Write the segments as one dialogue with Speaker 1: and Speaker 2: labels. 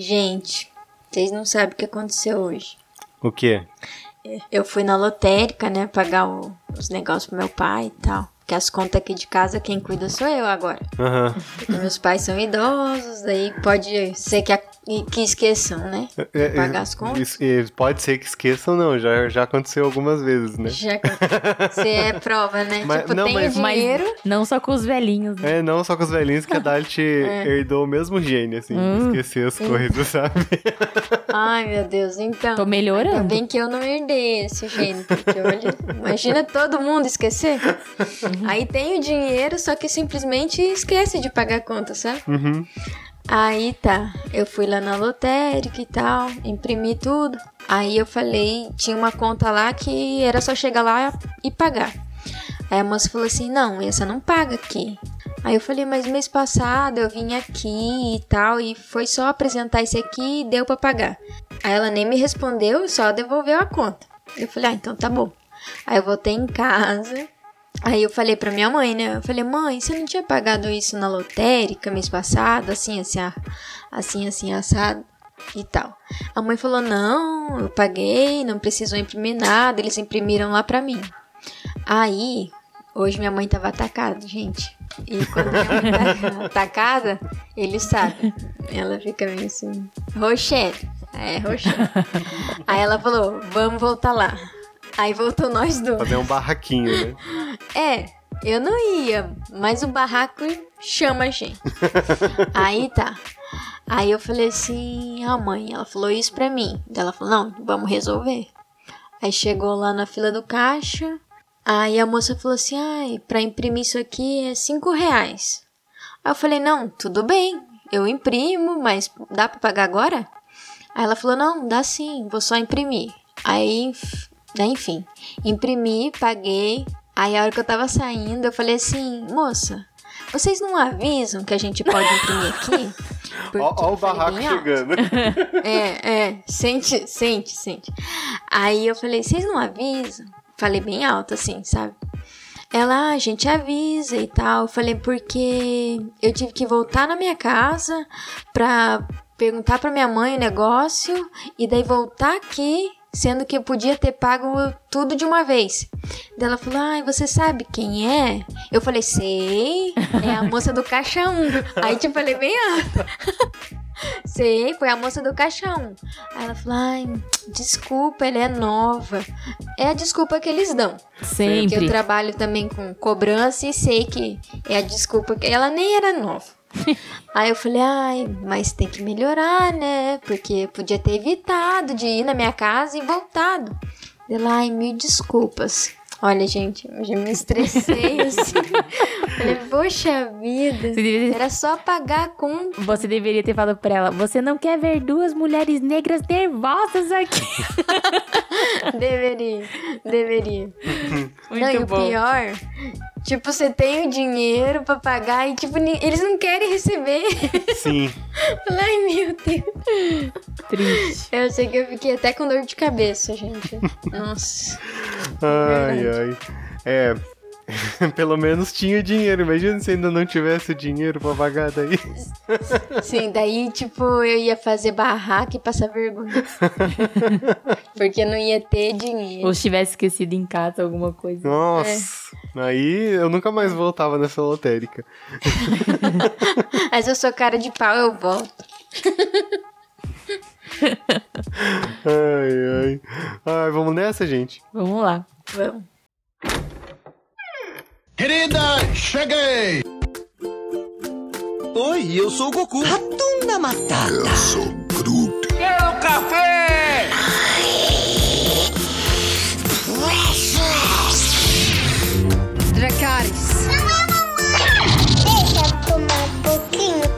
Speaker 1: Gente, vocês não sabem o que aconteceu hoje.
Speaker 2: O quê?
Speaker 1: Eu fui na lotérica, né, pagar o- os negócios pro meu pai e tal. Porque as contas aqui de casa, quem cuida sou eu agora. Porque meus pais são idosos, daí pode ser que, a- que esqueçam, né?
Speaker 2: É, é,
Speaker 1: Pagar as contas.
Speaker 2: e pode ser que esqueçam, não. Já, já aconteceu algumas vezes, né?
Speaker 1: Já que você é prova, né?
Speaker 2: Mas-
Speaker 1: tipo,
Speaker 2: não,
Speaker 1: tem
Speaker 2: mas-
Speaker 3: Mas
Speaker 1: dinheiro.
Speaker 3: não só com os velhinhos, né?
Speaker 2: É, não só com os velhinhos que a Dalit
Speaker 1: É.
Speaker 2: herdou o mesmo gênio, assim,
Speaker 3: Hum.
Speaker 2: esquecer as coisas, sabe?
Speaker 1: Ai, meu Deus, então.
Speaker 3: Tô melhorando.
Speaker 1: Ainda bem que eu não herdei esse gênio, porque olha, imagina todo mundo esquecer. Aí tem o dinheiro, só que simplesmente esquece de pagar a conta, sabe?
Speaker 2: Uhum.
Speaker 1: Aí tá, eu fui lá na lotérica e tal, imprimi tudo. Aí eu falei, tinha uma conta lá que era só chegar lá e pagar. Aí a moça falou assim: não, essa não paga aqui. Aí eu falei, mas mês passado eu vim aqui e tal, e foi só apresentar esse aqui e deu pra pagar. Aí ela nem me respondeu, só devolveu a conta. Eu falei, ah, então tá bom. Aí eu voltei em casa. Aí eu falei pra minha mãe, né? Eu falei, mãe, você não tinha pagado isso na lotérica mês passado, assim, assim, assim, assim, assado e tal. A mãe falou, não, eu paguei, não precisou imprimir nada, eles imprimiram lá pra mim. Aí, hoje minha mãe tava atacada, gente. E quando minha mãe tá atacada, eles sabem. Ela fica meio assim, Rochelle. É, Rochelle. Aí ela falou, vamos voltar lá. Aí voltou nós dois.
Speaker 2: Fazer um barraquinho, né?
Speaker 1: É, eu não ia, mas o barraco chama a gente. Aí tá. Aí eu falei assim, ah mãe, ela falou isso pra mim. Ela falou, não, vamos resolver. Aí chegou lá na fila do caixa. Aí a moça falou assim, ai, pra imprimir isso aqui é cinco reais. Aí eu falei, não, tudo bem, eu imprimo, mas dá pra pagar agora? Aí ela falou, não, dá sim, vou só imprimir. Aí, enfim, imprimi, paguei. Aí a hora que eu tava saindo, eu falei assim, moça, vocês não avisam que a gente pode imprimir aqui? Eu
Speaker 2: o
Speaker 1: falei
Speaker 2: barraco chegando.
Speaker 1: É, é, sente, sente, sente. Aí eu falei, vocês não avisam? Falei bem alto assim, sabe? Ela, ah, a gente avisa e tal. Eu falei, porque eu tive que voltar na minha casa pra perguntar pra minha mãe o negócio e daí voltar aqui, sendo que eu podia ter pago tudo de uma vez. Daí ela falou, ai, você sabe quem é? Eu falei, sei, é a moça do caixa 1. Aí tipo, falei bem alto. Sei, foi a moça do caixão. Aí ela falou: ai, desculpa, ela é nova. É a desculpa que eles dão. Porque eu
Speaker 3: Sempre.
Speaker 1: trabalho também com cobrança e sei que é a desculpa que ela nem era nova. Aí eu falei, ai, mas tem que melhorar, né? Porque eu podia ter evitado de ir na minha casa e voltado. Ela, ai, mil desculpas. Olha, gente, eu já me estressei assim. Falei, poxa vida.
Speaker 3: Deveria,
Speaker 1: Era só pagar a conta.
Speaker 3: você deveria ter falado pra ela: Você não quer ver duas mulheres negras nervosas aqui?
Speaker 1: Deveria, deveria.
Speaker 3: Muito
Speaker 1: não, e o
Speaker 3: bom.
Speaker 1: pior, tipo, você tem o dinheiro pra pagar e, tipo, eles não querem receber.
Speaker 2: Sim.
Speaker 1: Ai, meu Deus.
Speaker 3: Triste.
Speaker 1: Eu sei que eu fiquei até com dor de cabeça, gente. Nossa.
Speaker 2: Ai,
Speaker 1: Verdade.
Speaker 2: ai. É. Pelo menos tinha dinheiro. Imagina se ainda não tivesse o dinheiro pra pagar daí.
Speaker 1: Sim, daí, tipo, eu ia fazer barraca e passar vergonha. Porque não ia ter dinheiro.
Speaker 3: Ou se tivesse esquecido em casa alguma coisa.
Speaker 2: Nossa. Aí eu nunca mais voltava nessa lotérica.
Speaker 1: Mas eu sou cara de pau, eu volto.
Speaker 2: Ai, ai. Ai, vamos nessa, gente?
Speaker 3: Vamos lá.
Speaker 1: Vamos.
Speaker 4: Querida, cheguei!
Speaker 5: Oi, eu sou o Goku.
Speaker 6: Ratunda Matata.
Speaker 5: Eu sou Groot.
Speaker 4: Quero café!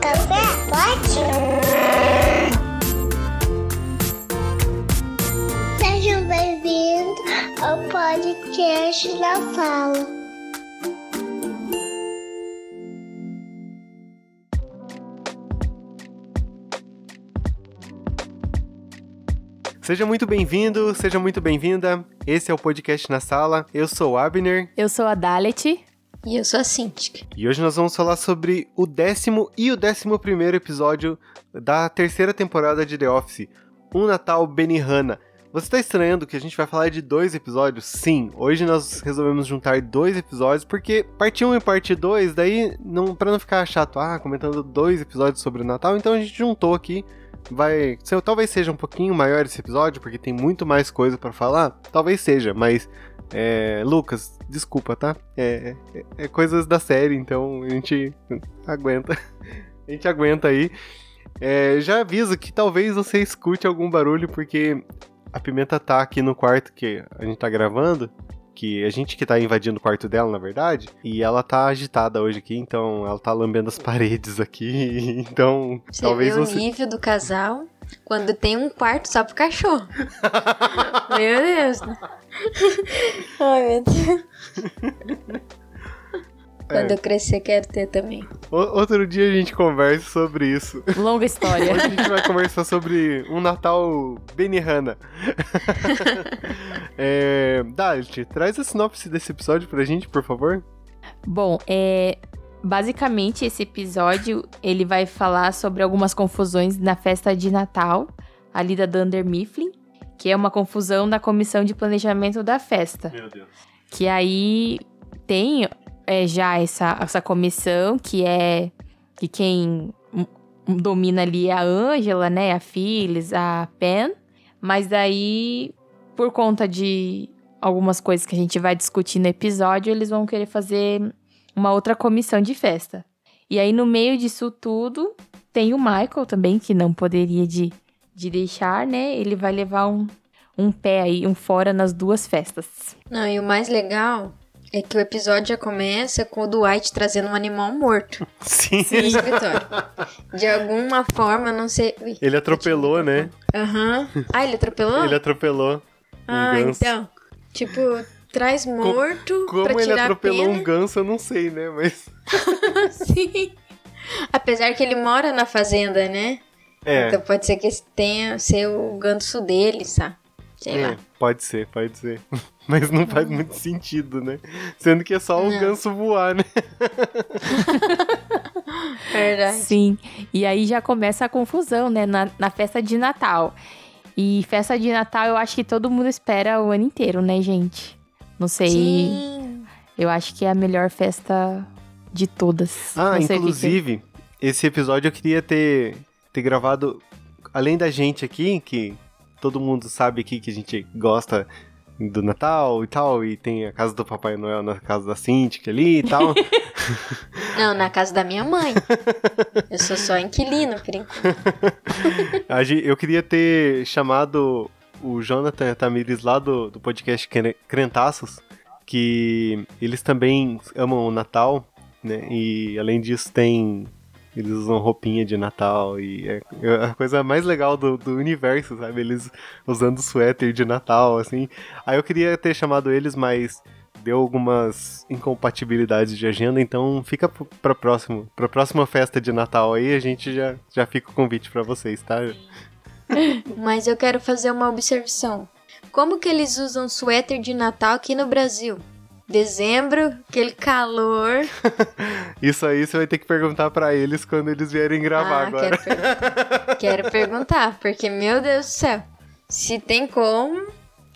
Speaker 7: Café? Pode? Sejam bem-vindos ao podcast da Fala.
Speaker 2: Seja muito bem-vindo, seja muito bem-vinda. Esse é o podcast na sala. Eu sou o Abner.
Speaker 3: Eu sou a Dalet.
Speaker 1: E eu sou a Cintiq.
Speaker 2: E hoje nós vamos falar sobre o décimo e o décimo primeiro episódio da terceira temporada de The Office, Um Natal Benihana. Você está estranhando que a gente vai falar de dois episódios? Sim, hoje nós resolvemos juntar dois episódios, porque parte 1 e parte 2, daí, não, pra não ficar chato, ah, comentando dois episódios sobre o Natal, então a gente juntou aqui. Vai. Talvez seja um pouquinho maior esse episódio, porque tem muito mais coisa pra falar. Talvez seja, mas. É, Lucas, desculpa, tá? É, é- é coisas da série, então a gente aguenta. A gente aguenta aí. É, já aviso que talvez você escute algum barulho, porque a Pimenta tá aqui no quarto que a gente tá gravando. Que a gente que tá invadindo o quarto dela, na verdade. E ela tá agitada hoje aqui, então ela tá lambendo as paredes aqui. Então,
Speaker 1: Você
Speaker 2: talvez
Speaker 1: vê
Speaker 2: você.
Speaker 1: o nível do casal quando tem um quarto só pro cachorro. meu Deus. Ai, meu Deus. Quando eu crescer, quero ter também.
Speaker 2: O- outro dia a gente conversa sobre isso.
Speaker 3: Longa história.
Speaker 2: Hoje a gente vai conversar sobre um Natal Benihana. é, Dalit, traz a sinopse desse episódio pra gente, por favor.
Speaker 3: Bom, é. Basicamente, esse episódio ele vai falar sobre algumas confusões na festa de Natal, ali da Dunder Mifflin, que é uma confusão na comissão de planejamento da festa.
Speaker 2: Meu Deus.
Speaker 3: Que aí tem é, já essa, essa comissão que é que quem domina ali é a Angela, né? A Phyllis, a Pen. Mas daí, por conta de algumas coisas que a gente vai discutir no episódio, eles vão querer fazer uma outra comissão de festa. E aí, no meio disso tudo, tem o Michael também, que não poderia de, de deixar, né? Ele vai levar um, um pé aí, um fora nas duas festas.
Speaker 1: Não, e o mais legal é que o episódio já começa com o Dwight trazendo um animal morto
Speaker 2: Sim.
Speaker 1: no escritório. De alguma forma, não sei. Ui,
Speaker 2: Ele atropelou, né?
Speaker 1: Aham. Ah, ele atropelou?
Speaker 2: Ele atropelou um
Speaker 1: ah,
Speaker 2: ganso.
Speaker 1: então. Tipo, traz morto
Speaker 2: Como
Speaker 1: pra
Speaker 2: ele
Speaker 1: tirar
Speaker 2: atropelou
Speaker 1: a pena.
Speaker 2: um ganso, eu não sei, né? Mas.
Speaker 1: Sim. Apesar que ele mora na fazenda, né?
Speaker 2: É.
Speaker 1: Então pode ser que esse tenha ser o ganso dele, sabe? Sei
Speaker 2: é,
Speaker 1: lá.
Speaker 2: pode ser, pode ser. Mas não faz muito sentido, né? Sendo que é só o
Speaker 1: Não.
Speaker 2: ganso voar, né?
Speaker 1: Verdade.
Speaker 3: Sim. E aí já começa a confusão, né? Na, na festa de Natal. E festa de Natal eu acho que todo mundo espera o ano inteiro, né, gente? Não sei.
Speaker 1: Sim.
Speaker 3: Eu acho que é a melhor festa de todas.
Speaker 2: Ah,
Speaker 3: o que que-
Speaker 2: inclusive, esse episódio eu queria ter, ter gravado, além da gente aqui, que todo mundo sabe aqui que a gente gosta do Natal e tal, e tem a casa do Papai Noel na casa da Cintiq ali e tal.
Speaker 1: Não, na casa da minha mãe. Eu sou só inquilino, por enquanto.
Speaker 2: Eu queria ter chamado o Jonathan e a Tamires lá do, do podcast Cre- Crentaços, que eles também amam o Natal, né? E além disso tem... Eles usam roupinha de Natal e é é a coisa mais legal do, do universo, sabe? Eles usando suéter de Natal, assim. Aí eu queria ter chamado eles, mas deu algumas incompatibilidades de agenda, então fica pra próximo, pra próxima festa de Natal aí, a gente já, já fica o convite pra vocês, tá?
Speaker 1: Mas eu quero fazer uma observação. Como que eles usam suéter de Natal aqui no Brasil? Dezembro, aquele calor.
Speaker 2: Isso aí você vai ter que perguntar pra eles quando eles vierem gravar
Speaker 1: ah,
Speaker 2: agora.
Speaker 1: Quero, per- quero perguntar, porque, meu Deus do céu. Se tem como,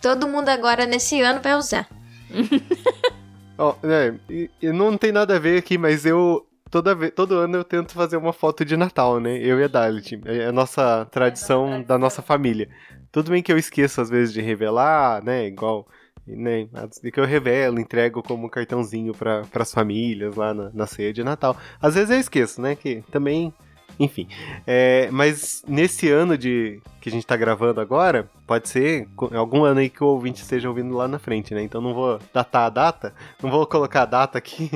Speaker 1: todo mundo agora nesse ano vai usar.
Speaker 2: Ó, né, e não tem nada a ver aqui, mas eu toda vez, todo ano eu tento fazer uma foto de Natal, né? Eu e a Dalit. É a nossa tradição da nossa família. Tudo bem que eu esqueço às vezes de revelar, né? Igual, né? Que eu revelo, entrego como cartãozinho para as famílias lá na, na ceia de Natal. Às vezes eu esqueço, né? Que também enfim, é, mas nesse ano de que a gente tá gravando agora, pode ser algum ano aí que o ouvinte esteja ouvindo lá na frente, né? Então não vou datar a data, não vou colocar a data aqui,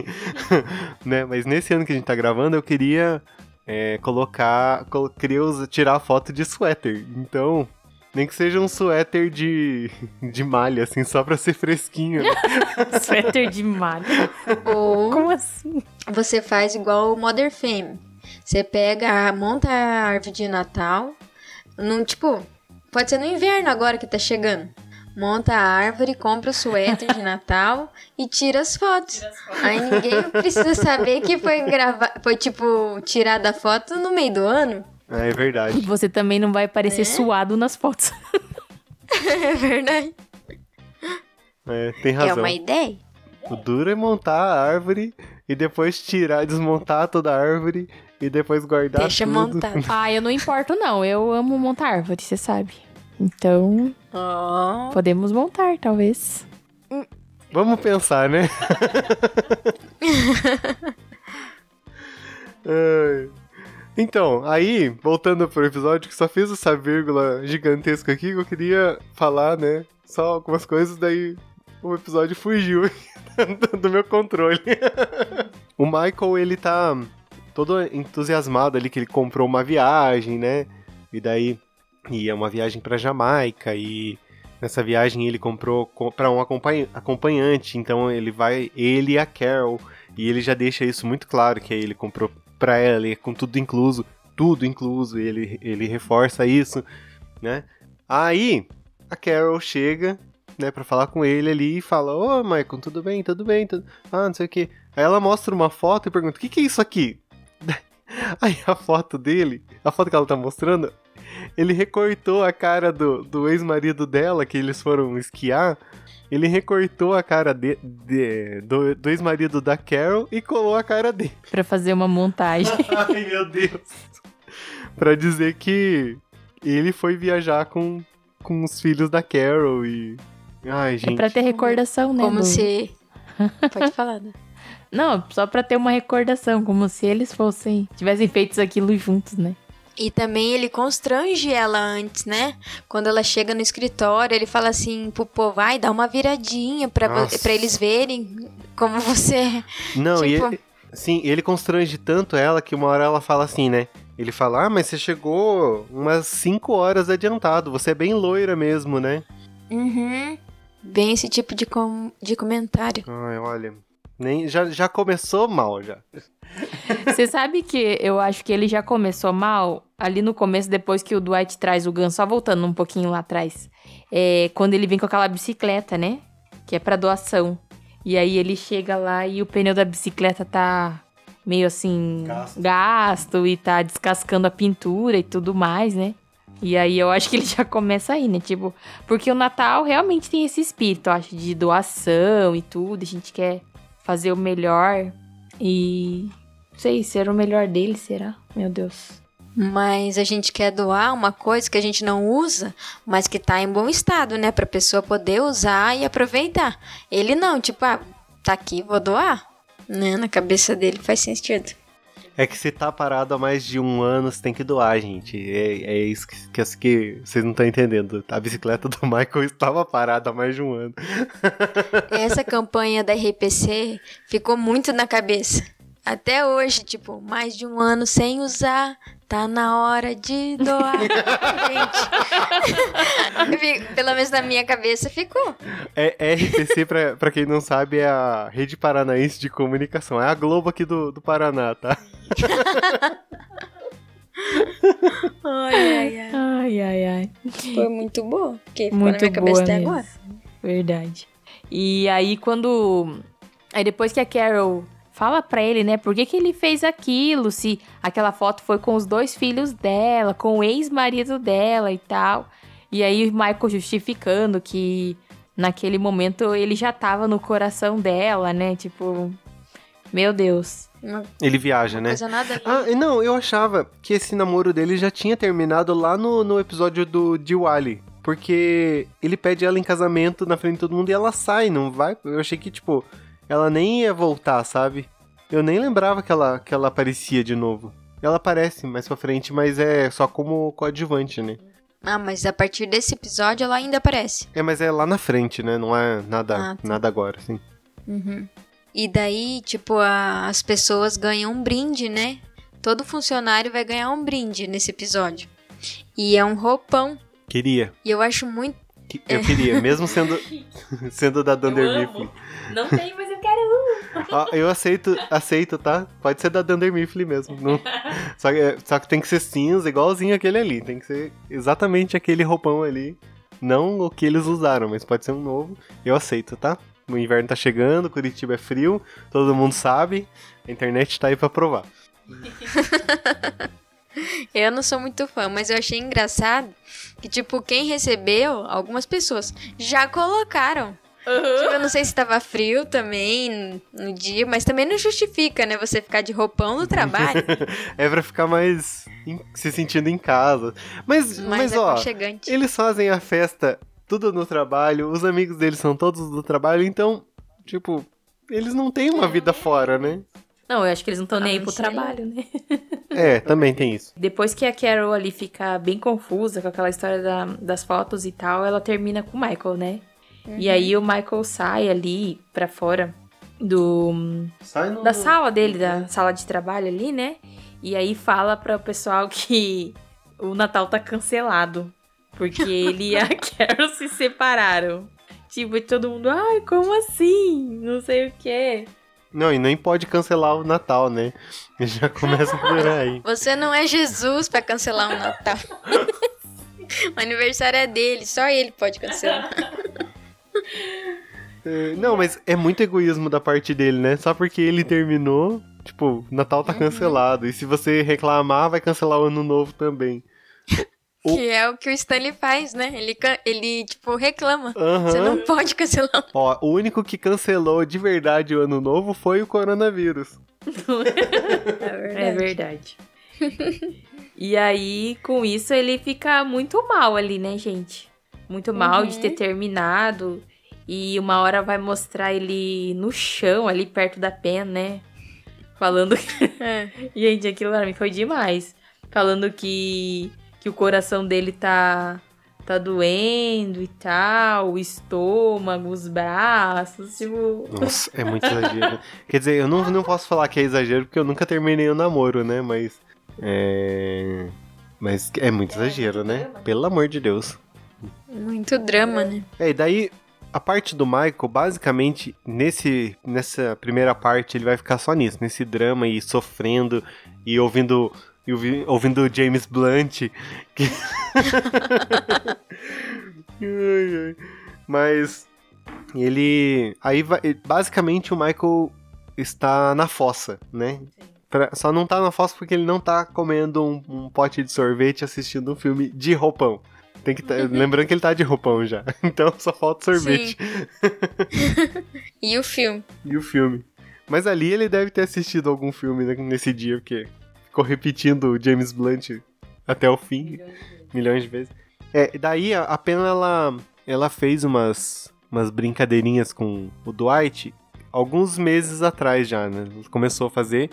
Speaker 2: né? Mas nesse ano que a gente tá gravando, eu queria é, colocar, colo- queria tirar a foto de suéter. Então, nem que seja um suéter de, de malha, assim, só pra ser fresquinho. né?
Speaker 3: Suéter de malha.
Speaker 1: Ou
Speaker 3: Como assim?
Speaker 1: você faz igual o Mother Fame. Você pega, monta a árvore de Natal, num tipo, pode ser no inverno agora que tá chegando. monta a árvore, compra o suéter de Natal e tira as fotos. Aí ninguém precisa saber que foi gravar, foi tipo tirada a foto no meio do ano.
Speaker 2: É
Speaker 3: E
Speaker 2: verdade.
Speaker 3: você também não vai parecer
Speaker 1: Né?
Speaker 3: suado nas fotos.
Speaker 1: É verdade.
Speaker 2: É, tem
Speaker 1: É
Speaker 2: razão.
Speaker 1: uma ideia.
Speaker 2: O duro é montar a árvore e depois tirar, desmontar toda a árvore e depois guardar
Speaker 1: Deixa
Speaker 2: tudo.
Speaker 1: montado.
Speaker 3: ah, eu não importo não. Eu amo montar árvore, você sabe. Então,
Speaker 1: Ó.
Speaker 3: podemos montar, talvez.
Speaker 2: Vamos pensar, né? Então, aí, voltando pro episódio, que só fiz essa vírgula gigantesca aqui, que eu queria falar, né? Só algumas coisas, daí o episódio fugiu do meu controle. o Michael, ele tá todo entusiasmado ali, que ele comprou uma viagem, né? E daí, é uma viagem pra Jamaica, e nessa viagem ele comprou co- pra um acompanha- acompanhante, então ele vai, ele e a Carol, e ele já deixa isso muito claro, que ele comprou pra ela, e com tudo incluso, tudo incluso, ele, ele reforça isso, né? Aí, a Carol chega, né, pra falar com ele ali e fala, ô, Michael, tudo bem, tudo bem, tudo... ah, não sei o que. Aí ela mostra uma foto e pergunta, o que que é isso aqui? Aí a foto dele, a foto que ela tá mostrando, ele recortou a cara do, do ex-marido dela, que eles foram esquiar. Ele recortou a cara de, de- do, do ex-marido da Carol e colou a cara dele.
Speaker 3: Pra fazer uma montagem.
Speaker 2: Ai, meu Deus. pra dizer que ele foi viajar com, com os filhos da Carol e. Ai,
Speaker 3: É
Speaker 2: gente.
Speaker 3: pra ter recordação, né?
Speaker 1: Como
Speaker 3: do-
Speaker 1: se. Pode falar, né?
Speaker 3: Não, só pra ter uma recordação, como se eles fossem. tivessem feito aquilo juntos, né?
Speaker 1: E também ele constrange ela antes, né? Quando ela chega no escritório, ele fala assim pro povo, vai, dá uma viradinha pra, pra eles verem como você.
Speaker 2: Não, e
Speaker 1: tipo-
Speaker 2: ele, sim, ele constrange tanto ela que uma hora ela fala assim, né? Ele fala, ah, mas você chegou umas 5 horas adiantado, você é bem loira mesmo, né?
Speaker 1: Uhum. Bem esse tipo de, com- de comentário.
Speaker 2: Ai, olha. Nem, já, já começou mal, já.
Speaker 3: Você sabe que eu acho que ele já começou mal ali no começo, depois que o Dwight traz o Gun, só voltando um pouquinho lá atrás. É, quando ele vem com aquela bicicleta, né? Que é pra doação. E aí ele chega lá e o pneu da bicicleta tá meio assim
Speaker 2: Gasto.
Speaker 3: gasto e tá descascando a pintura e tudo mais, né? E aí eu acho que ele já começa aí, né? Tipo, porque o Natal realmente tem esse espírito, eu acho, de doação e tudo. A gente quer fazer o melhor e. Não sei, ser o melhor dele, será? Meu Deus.
Speaker 1: Mas a gente quer doar uma coisa que a gente não usa, mas que tá em bom estado, né? Pra pessoa poder usar e aproveitar. Ele não, tipo, ah, tá aqui, vou doar. Né? Na cabeça dele faz sentido.
Speaker 2: É que se tá parado há mais de um ano, você tem que doar, gente. É, é isso que, que, que vocês não estão entendendo. A bicicleta do Michael estava parada há mais de um ano.
Speaker 1: Essa campanha da RPC ficou muito na cabeça. Até hoje, tipo, mais de um ano sem usar, tá na hora de doar. Gente, pelo menos na minha cabeça ficou.
Speaker 2: É, RPC, pra, pra quem não sabe, é a Rede Paranaense de Comunicação. É a Globo aqui do, do Paraná, tá?
Speaker 1: Ai, ai, ai.
Speaker 3: Ai, ai, ai.
Speaker 1: Foi muito boa, porque ficou
Speaker 3: Muito
Speaker 1: na minha cabeça até
Speaker 3: mesmo.
Speaker 1: agora.
Speaker 3: Verdade. E aí, quando. Aí depois que a Carol fala pra ele, né, por que, que ele fez aquilo, se aquela foto foi com os dois filhos dela, com o ex-marido dela e tal. E aí o Michael justificando que naquele momento ele já tava no coração dela, né? Tipo, meu Deus.
Speaker 2: Ele viaja, né?
Speaker 1: nada.
Speaker 2: Ah, não, eu achava que esse namoro dele já tinha terminado lá no, no episódio do Diwali. Porque ele pede ela em casamento na frente de todo mundo e ela sai, não vai? Eu achei que, tipo, ela nem ia voltar, sabe? Eu nem lembrava que ela, que ela aparecia de novo. Ela aparece mais pra frente, mas é só como coadjuvante, né?
Speaker 1: Ah, mas a partir desse episódio ela ainda aparece.
Speaker 2: É, mas é lá na frente, né? Não é nada,
Speaker 1: Ah, tá.
Speaker 2: nada agora, assim.
Speaker 1: E daí, tipo, a- as pessoas ganham um brinde, né? Todo funcionário vai ganhar um brinde nesse episódio. E é um roupão.
Speaker 2: Queria.
Speaker 1: E eu acho muito.
Speaker 2: Que- Eu queria, mesmo sendo, sendo da Dunder Mifflin.
Speaker 3: Não tem, quero.
Speaker 2: Ó, eu aceito, aceito, tá? Pode ser da Dunder Mifflin mesmo. Não- Só, que, só que tem que ser cinza, igualzinho aquele ali. Tem que ser exatamente aquele roupão ali. Não o que eles usaram, mas pode ser um novo. Eu aceito, tá? O inverno tá chegando, Curitiba é frio, todo mundo sabe. A internet tá aí pra provar.
Speaker 1: Eu não sou muito fã, mas eu achei engraçado que, tipo, quem recebeu, algumas pessoas já colocaram. Tipo, eu não sei se tava frio também no dia, mas também não justifica, né? Você ficar de roupão no trabalho.
Speaker 2: É pra ficar mais em- se sentindo em casa. Mas,
Speaker 1: mais
Speaker 2: mas ó, eles fazem a festa tudo no trabalho, os amigos deles são todos do trabalho, então, tipo, eles não têm uma vida fora, né?
Speaker 3: Não, eu acho que eles não estão nem
Speaker 1: Ah,
Speaker 3: aí
Speaker 1: não
Speaker 3: pro trabalho, né?
Speaker 2: É, também tem isso.
Speaker 3: Depois que a Carol ali fica bem confusa com aquela história da- das fotos e tal, ela termina com o Michael, né? E aí o Michael sai ali pra fora do
Speaker 2: Sai no...
Speaker 3: da sala dele, da sala de trabalho ali, né? E aí fala para o pessoal que o Natal tá cancelado. Porque ele e a Carol se separaram. Tipo, e todo mundo, ai, como assim? Não sei o quê.
Speaker 2: Não, e nem pode cancelar o Natal, né? Já começa por aí.
Speaker 1: Você não é Jesus pra cancelar um Natal. o aniversário é dele, só ele pode cancelar.
Speaker 2: É, Não, mas é muito egoísmo da parte dele, né? Só porque ele terminou, tipo, Natal tá cancelado. E se você reclamar, vai cancelar o Ano Novo também. O-
Speaker 1: Que é o que o Stanley faz, né? Ele, ele tipo, reclama.
Speaker 2: Aham.
Speaker 1: Você não pode cancelar
Speaker 2: Ó, o único que cancelou de verdade o Ano Novo foi o coronavírus.
Speaker 3: É verdade. e aí, com isso, ele fica muito mal ali, né, gente? Muito mal de ter terminado. E uma hora vai mostrar ele no chão, ali perto da Pen, né? Falando que.
Speaker 1: É.
Speaker 3: Gente, aquilo pra mim foi demais. Falando que, que o coração dele tá, tá doendo e tal, o estômago, os braços, tipo.
Speaker 2: Nossa, é muito exagero. Quer dizer, eu não, não posso falar que é exagero porque eu nunca terminei o namoro, né? Mas. É. Mas é muito exagero, né? Pelo amor de Deus.
Speaker 1: Muito drama, né?
Speaker 2: É, e daí a parte do Michael, basicamente, nesse, nessa primeira parte, ele vai ficar só nisso, nesse drama e sofrendo e ouvindo. E ouvi- ouvindo o James Blunt. que-. Mas ele. Aí vai- basicamente o Michael está na fossa, né? Pra- só não tá na fossa porque ele não tá comendo um, um pote de sorvete assistindo um filme de roupão. Tem que tá- lembrando que ele tá de roupão já. Então só falta sorvete.
Speaker 1: E o filme?
Speaker 2: E o filme. Mas ali ele deve ter assistido algum filme né, nesse dia, porque ficou repetindo o James Blunt até o fim, milhões de vezes. É, daí a, a Pena ela, ela fez umas, umas brincadeirinhas com o Dwight alguns meses atrás já, né? Começou a fazer,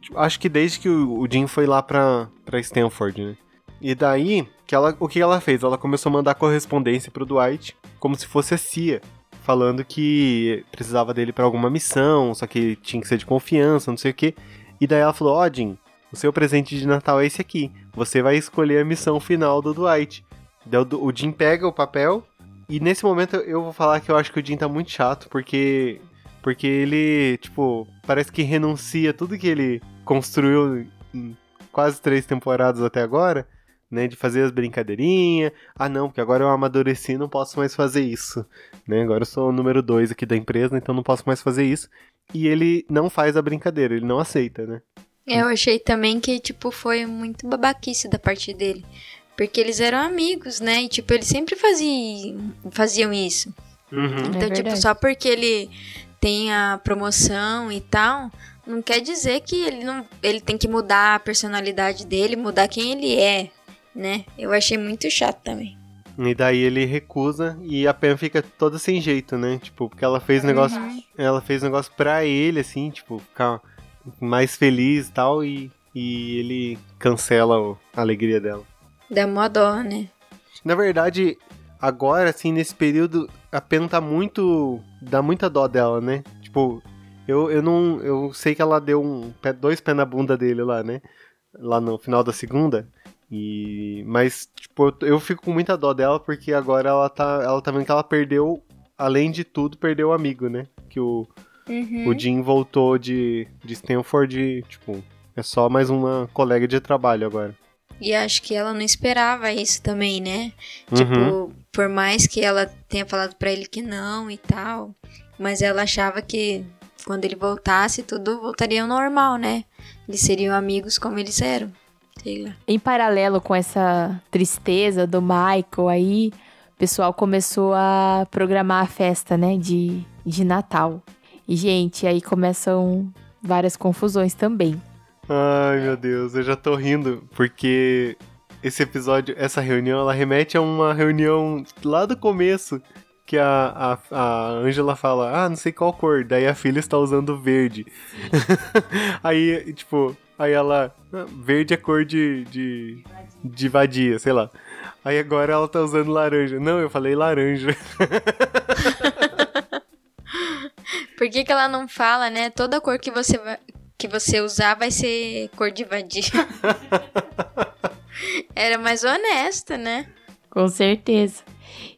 Speaker 2: tipo, acho que desde que o, o Jim foi lá pra, pra Stanford, né? E daí, que ela, o que ela fez? Ela começou a mandar correspondência pro Dwight, como se fosse a CIA falando que precisava dele pra alguma missão, só que tinha que ser de confiança, não sei o quê. E daí ela falou: Ó, Jim, o seu presente de Natal é esse aqui. Você vai escolher a missão final do Dwight. Daí o Jim pega o papel. E nesse momento eu vou falar que eu acho que o Jim tá muito chato, porque. Porque ele, tipo, parece que renuncia tudo que ele construiu em quase três temporadas até agora, né? De fazer as brincadeirinhas. Ah, não, porque agora eu amadureci e não posso mais fazer isso né? Agora eu sou o número 2 aqui da empresa, então não posso mais fazer isso. E ele não faz a brincadeira, ele não aceita, né?
Speaker 1: Eu achei também que, tipo, foi muito babaquice da parte dele. Porque eles eram amigos, né? E, tipo, eles sempre faziam, faziam isso. Então, tipo,
Speaker 3: verdade.
Speaker 1: só porque ele tem a promoção e tal, não quer dizer que ele não. Ele tem que mudar a personalidade dele, mudar quem ele é, né? Eu achei muito chato também.
Speaker 2: E daí ele recusa e a Pam fica toda sem jeito, né? Tipo, porque ela fez negócio, ela fez negócio pra ele, assim, tipo, ficar mais feliz e tal, e, e ele cancela a alegria dela.
Speaker 1: Dá mó dó, né?
Speaker 2: Na verdade, agora, assim, nesse período, a Pen tá muito. dá muita dó dela, né? Tipo, eu, eu não. Eu sei que ela deu um, dois pés na bunda dele lá, né? Lá no final da segunda. E. Mas, tipo, eu, eu fico com muita dó dela porque agora ela tá. Ela tá vendo que ela perdeu. Além de tudo, perdeu o amigo, né? Que o, o Jim voltou de, de Stanford e, tipo, é só mais uma colega de trabalho agora.
Speaker 1: E acho que ela não esperava isso também, né?
Speaker 2: Uhum.
Speaker 1: Tipo, por mais que ela tenha falado pra ele que não e tal, mas ela achava que quando ele voltasse, tudo voltaria ao normal, né? Eles seriam amigos como eles eram.
Speaker 3: Em paralelo com essa tristeza do Michael aí, o pessoal começou a programar a festa, né, de, de Natal. E, gente, aí começam várias confusões também.
Speaker 2: Ai, meu Deus, eu já tô rindo, porque esse episódio, essa reunião, ela remete a uma reunião lá do começo, que a, a, a Angela fala, ah, não sei qual cor, daí a filha está usando verde. aí, tipo, aí ela, "Ah, verde é cor de, de, de vadia, sei lá. Aí agora ela tá usando laranja. Não, eu falei laranja.
Speaker 1: Por que, que ela não fala, né? Toda cor que você, vai- que você usar vai ser cor de vadia. Era mais honesta, né?
Speaker 3: Com certeza.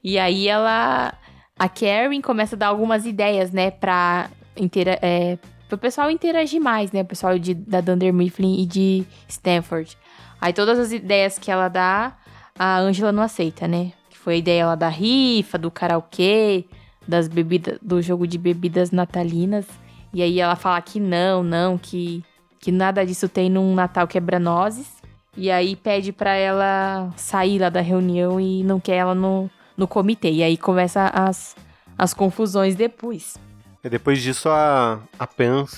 Speaker 3: E aí ela. A Karen começa a dar algumas ideias, né, pra, intera é, pro pessoal interagir mais, né? O pessoal de, da Dunder Mifflin e de Stanford. Aí todas as ideias que ela dá, a Angela não aceita, né? Que foi a ideia lá da rifa, do karaokê, das bebidas, do jogo de bebidas natalinas. E aí ela fala que não, não, que, que nada disso tem num Natal quebra-nozes. E aí pede pra ela sair lá da reunião e não quer ela no, no comitê. E aí começa as, as confusões depois.
Speaker 2: E depois disso, a, a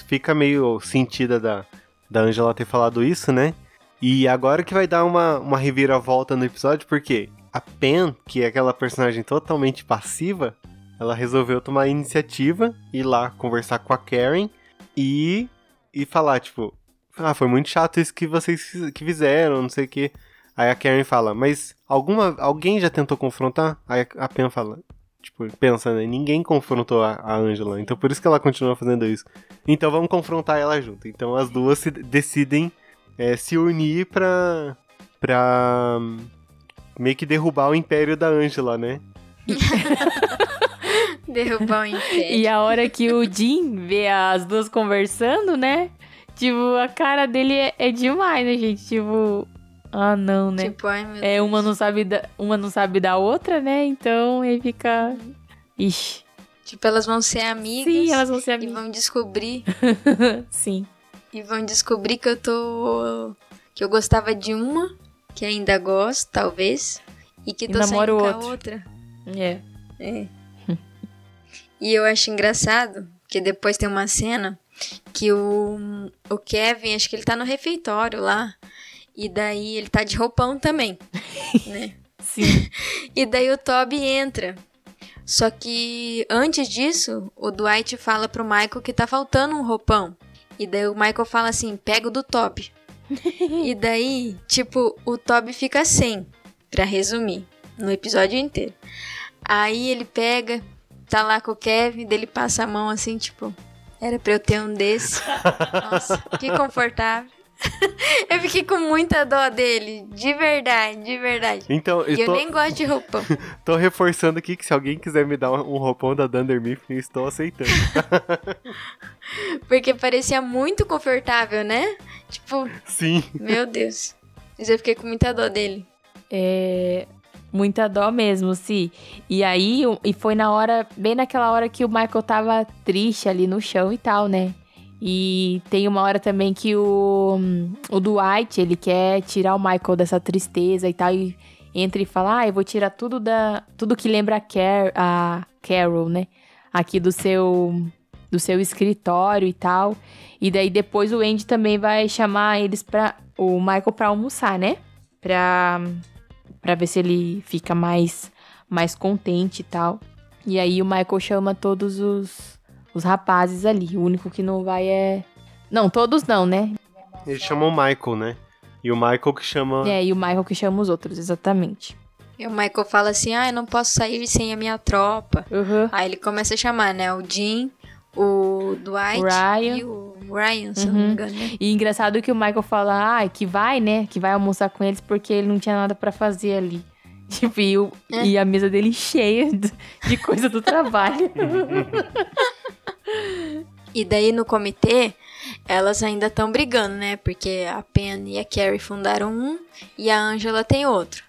Speaker 2: fica meio sentida da, da Angela ter falado isso, né? E agora que vai dar uma, uma reviravolta no episódio, porque a Pen, que é aquela personagem totalmente passiva, ela resolveu tomar a iniciativa, ir lá conversar com a Karen e, e falar, tipo, ah, foi muito chato isso que vocês que fizeram, não sei o quê. Aí a Karen fala, mas alguma, alguém já tentou confrontar? Aí a Pen fala, Tipo, pensa, né? Ninguém confrontou a, a Angela, então por isso que ela continua fazendo isso. Então vamos confrontar ela junto. Então as duas se decidem é, se unir pra. pra. hum, meio que derrubar o império da Angela, né?
Speaker 1: Derrubar o império.
Speaker 3: E a hora que o Jim vê as duas conversando, né? Tipo, a cara dele é, é demais, né, gente? Tipo, ah, não, né?
Speaker 1: Tipo, ai meu
Speaker 3: É,
Speaker 1: Deus.
Speaker 3: uma não sabe da, uma não sabe da outra, né? Então ele fica. Ixi.
Speaker 1: Tipo, elas vão ser amigas.
Speaker 3: Sim, elas vão ser
Speaker 1: E
Speaker 3: amigas.
Speaker 1: vão descobrir.
Speaker 3: Sim.
Speaker 1: e vão descobrir que eu tô. Que eu gostava de uma, que ainda gosto, talvez. E que
Speaker 3: E
Speaker 1: tô
Speaker 3: namora
Speaker 1: saindo com a outra.
Speaker 3: É.
Speaker 1: É. e eu acho engraçado que depois tem uma cena que o, o Kevin, acho que ele tá no refeitório lá. E daí ele tá de roupão também, né?
Speaker 3: Sim.
Speaker 1: E daí o Toby entra. Só que antes disso, o Dwight fala pro Michael que tá faltando um roupão. E daí o Michael fala assim: pega o do Toby. e daí, tipo, o Toby fica sem, pra resumir, no episódio inteiro. Aí ele pega, tá lá com o Kevin, daí ele passa a mão assim, tipo, era pra eu ter um desse. Nossa, que confortável. eu fiquei com muita dó dele, de verdade, de verdade.
Speaker 2: Então, eu,
Speaker 1: E eu
Speaker 2: tô,
Speaker 1: nem gosto de roupão.
Speaker 2: tô reforçando aqui que se alguém quiser me dar um roupão da Dunder Mifflin, estou aceitando.
Speaker 1: Porque parecia muito confortável, né? Tipo,
Speaker 2: Sim.
Speaker 1: meu Deus. Mas eu fiquei com muita dó dele.
Speaker 3: É. Muita dó mesmo, sim. E aí, e foi na hora, bem naquela hora que o Michael tava triste ali no chão e tal, né? E tem uma hora também que o, o Dwight, ele quer tirar o Michael dessa tristeza e tal, e entra e fala, ah, eu vou tirar tudo da. Tudo que lembra a, Car a Carol, né? Aqui do seu. Do seu escritório e tal. E daí depois o Andy também vai chamar eles pra. O Michael pra almoçar, né? Pra Pra ver se ele fica mais, mais contente e tal. E aí o Michael chama todos os, os rapazes ali. O único que não vai é. Não, todos não, né?
Speaker 2: Eles chamam o Michael, né? E o Michael que chama.
Speaker 3: É, e o Michael que chama os outros, exatamente.
Speaker 1: E o Michael fala assim: ah, eu não posso sair sem a minha tropa.
Speaker 3: Uhum.
Speaker 1: Aí ele começa a chamar, né? O Jim, o Dwight
Speaker 3: O Ryan.
Speaker 1: e o Ryan, se eu não
Speaker 3: Uhum.
Speaker 1: me engano. né?
Speaker 3: E engraçado que o Michael fala, ah, que vai, né? Que vai almoçar com eles porque ele não tinha nada pra fazer ali. Tipo, e, o-
Speaker 1: É.
Speaker 3: e a mesa dele cheia de, de coisa do trabalho.
Speaker 1: E daí no comitê, elas ainda estão brigando, né? Porque a Pen e a Carrie fundaram um e a Angela tem outro.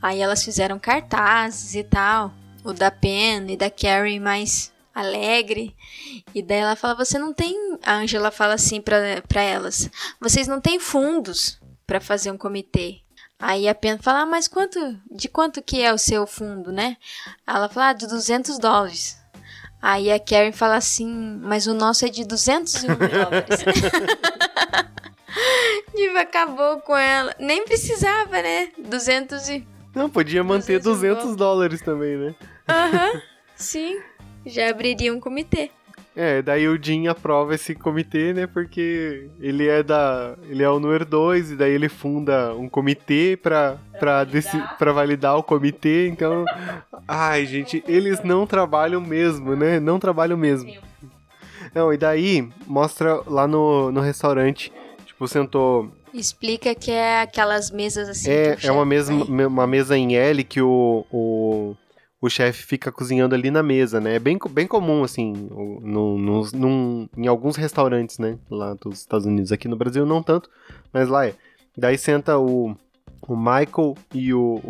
Speaker 1: Aí elas fizeram cartazes e tal. O da Pen e da Carrie mais alegre. E daí ela fala: Você não tem. A Angela fala assim pra elas: Vocês não têm fundos para fazer um comitê. Aí a Pen fala: ah, Mas quanto. De quanto que é o seu fundo, né? Ela fala: ah, De 200 dólares. Aí a Karen fala assim: Mas o nosso é de 201 dólares. Tipo, acabou com ela. Nem precisava, né? 200 e.
Speaker 2: Não, podia manter
Speaker 1: 200
Speaker 2: 200 dólares também, né?
Speaker 1: Aham, sim. Já abriria um comitê.
Speaker 2: É, daí o Jim aprova esse comitê, né? Porque ele é da. Ele é o número 2, e daí ele funda um comitê pra, pra, deci- pra validar o comitê, então. Ai, gente, eles não trabalham mesmo, né? Não trabalham mesmo. Não, e daí mostra lá no, no restaurante, tipo, sentou.
Speaker 1: Explica que é aquelas mesas assim.
Speaker 2: É, é uma mesa, uma mesa em L que o, o, o chefe fica cozinhando ali na mesa, né? É bem, bem comum, assim, no, nos- num- em alguns restaurantes, né? Lá dos Estados Unidos. Aqui no Brasil não tanto, mas lá é. Daí senta o, o Michael e o,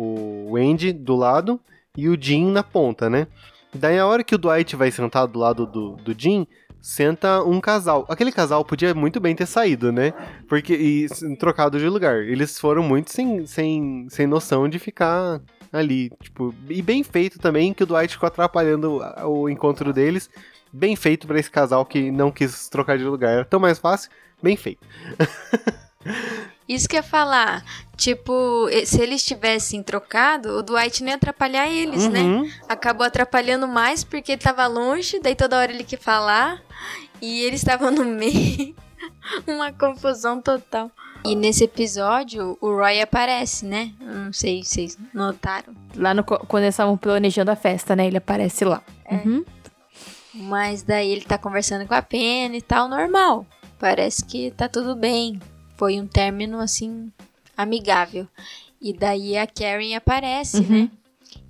Speaker 2: o Andy do lado e o Jim na ponta, né? Daí a hora que o Dwight vai sentar do lado do, do Jim, senta um casal. Aquele casal podia muito bem ter saído, né? Porque e trocado de lugar. Eles foram muito sem, sem, sem noção de ficar ali, tipo, e bem feito também que o Dwight ficou atrapalhando o encontro deles. Bem feito pra esse casal que não quis trocar de lugar. Era tão mais fácil, bem feito.
Speaker 1: Isso que eu ia falar. Tipo, se eles tivessem trocado, o Dwight não ia atrapalhar eles, né?
Speaker 2: Uhum.
Speaker 1: Acabou atrapalhando mais porque ele tava longe, daí toda hora ele quer falar. E eles estavam no meio. Uma confusão total. E nesse episódio, o Roy aparece, né? Não sei se vocês notaram.
Speaker 3: Lá no, quando eles estavam planejando a festa, né? Ele aparece lá. Uhum.
Speaker 1: Mas daí ele tá conversando com a Penny e tal, normal. Parece que tá tudo bem. Foi um término assim amigável. E daí a Karen aparece,
Speaker 3: Uhum.
Speaker 1: né?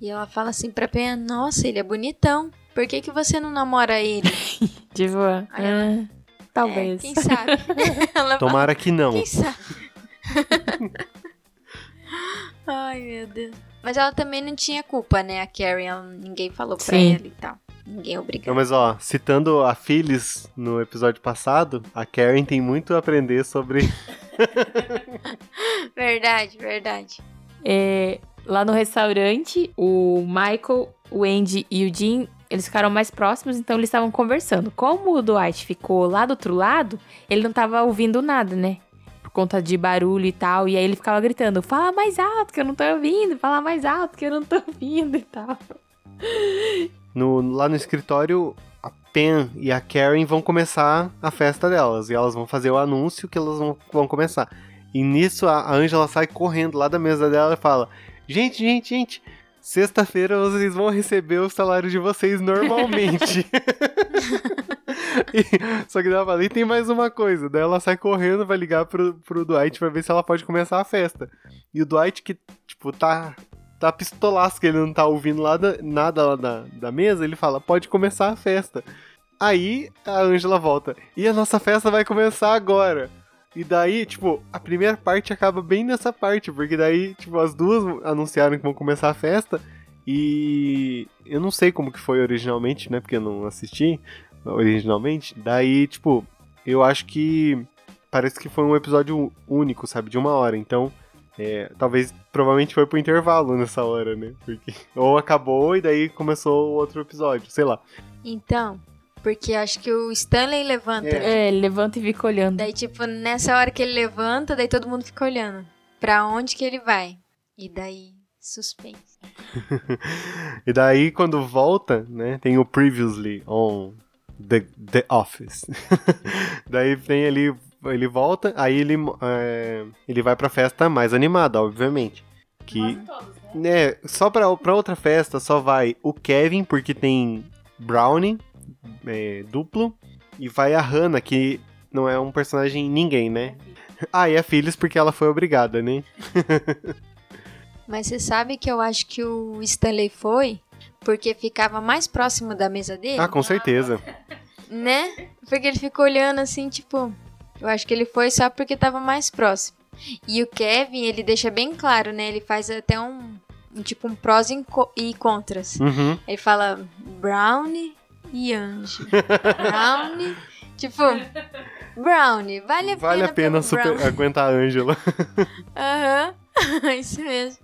Speaker 1: E ela fala assim pra Penny: Nossa, ele é bonitão. Por que, que você não namora ele?
Speaker 3: Tipo,
Speaker 1: Aí ela-
Speaker 3: ah, talvez.
Speaker 1: É, quem sabe?
Speaker 2: Tomara que não.
Speaker 1: quem sabe? Ai, meu Deus. Mas ela também não tinha culpa, né? A Karen, ela- ninguém falou pra
Speaker 3: Sim.
Speaker 1: ela e tal. Ninguém
Speaker 2: Não,
Speaker 1: obrigou.
Speaker 2: mas ó, citando a Phyllis no episódio passado, a Karen tem muito a aprender sobre.
Speaker 1: Verdade, verdade.
Speaker 3: É, lá no restaurante, o Michael, o Andy e o Jim, eles ficaram mais próximos, então eles estavam conversando. Como o Dwight ficou lá do outro lado, ele não tava ouvindo nada, né? Por conta de barulho e tal. E aí ele ficava gritando: fala mais alto que eu não tô ouvindo, fala mais alto que eu não tô ouvindo e tal.
Speaker 2: No, lá no escritório, a Pen e a Karen vão começar a festa delas. E elas vão fazer o anúncio que elas vão, vão começar. E nisso a Angela sai correndo lá da mesa dela e fala: Gente, gente, gente, sexta-feira vocês vão receber o salário de vocês normalmente. E- só que daí ela fala, e tem mais uma coisa. Daí ela sai correndo, vai ligar pro, pro Dwight pra ver se ela pode começar a festa. E o Dwight, que, tipo, tá, tá pistolaço, que ele não tá ouvindo lá da- nada lá da, da mesa, ele fala, pode começar a festa. Aí a Angela volta, e a nossa festa vai começar agora. E daí, tipo, a primeira parte acaba bem nessa parte, porque daí, tipo, as duas anunciaram que vão começar a festa. E eu não sei como que foi originalmente, né? Porque eu não assisti originalmente. Daí, tipo, eu acho que parece que foi um episódio único, sabe? De uma hora. Então, é, talvez, provavelmente foi pro intervalo nessa hora, né? Porque ou acabou e daí começou outro episódio, sei lá.
Speaker 1: Então, porque acho que o Stanley levanta.
Speaker 3: É, ele levanta e fica olhando.
Speaker 1: Daí, tipo, nessa hora que ele levanta, daí todo mundo fica olhando. Pra onde que ele vai? E daí, suspense.
Speaker 2: E daí, quando volta, né? Tem o Previously on The, the Office. daí tem ali, ele volta, aí ele, é, ele vai pra festa mais animada, obviamente. Que, né, só pra, pra outra festa só vai o Kevin, porque tem Brownie é, duplo, e vai a Hannah, que não é um personagem ninguém, né? Ah, e a Phyllis, porque ela foi obrigada, né?
Speaker 1: Mas você sabe que eu acho que o Stanley foi porque ficava mais próximo da mesa dele,
Speaker 2: Ah, com certeza.
Speaker 1: né? Porque ele ficou olhando assim, tipo, Eu acho que ele foi só porque tava mais próximo. E o Kevin, ele deixa bem claro, né? Ele faz até um, um tipo um prós e co- e contras.
Speaker 2: Uhum.
Speaker 1: Ele fala Brownie e Anjo. Brownie, tipo, Brownie, vale a
Speaker 2: Vale
Speaker 1: pena.
Speaker 2: a pena super- aguentar a Ângela.
Speaker 1: Aham, isso mesmo.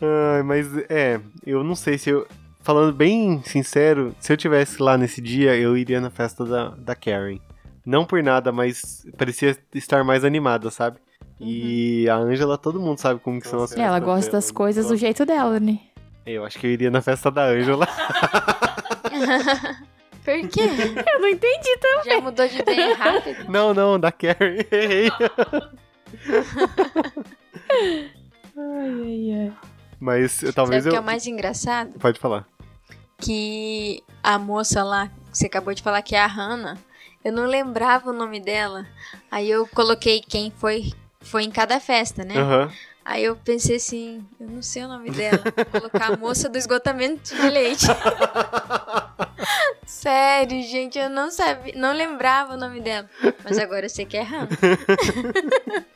Speaker 2: Ai, mas é, eu não sei se eu. Falando bem sincero, se eu tivesse lá nesse dia, eu iria na festa da, da Karen. Não por nada, mas parecia estar mais animada, sabe? E a Ângela, todo mundo sabe como que são as
Speaker 3: É, ela gosta das coisas do jeito dela, né?
Speaker 2: Eu acho que eu iria na festa da Ângela.
Speaker 1: Por quê?
Speaker 3: Eu não entendi também.
Speaker 1: Já mudou de ideia rápido?
Speaker 2: não, não, da Karen. Errei.
Speaker 3: Ai, ai, ai.
Speaker 2: mas eu- talvez
Speaker 1: Sabe o
Speaker 2: eu.
Speaker 1: que é o mais engraçado?
Speaker 2: Pode falar.
Speaker 1: Que a moça lá, que você acabou de falar que é a Hannah, eu não lembrava o nome dela. Aí eu coloquei quem foi, foi em cada festa, né?
Speaker 2: Aham.
Speaker 1: Aí eu pensei assim, eu não sei o nome dela. Vou colocar a moça do esgotamento de leite. Sério, gente, eu não sabia, não lembrava o nome dela. Mas agora eu sei que é Hannah.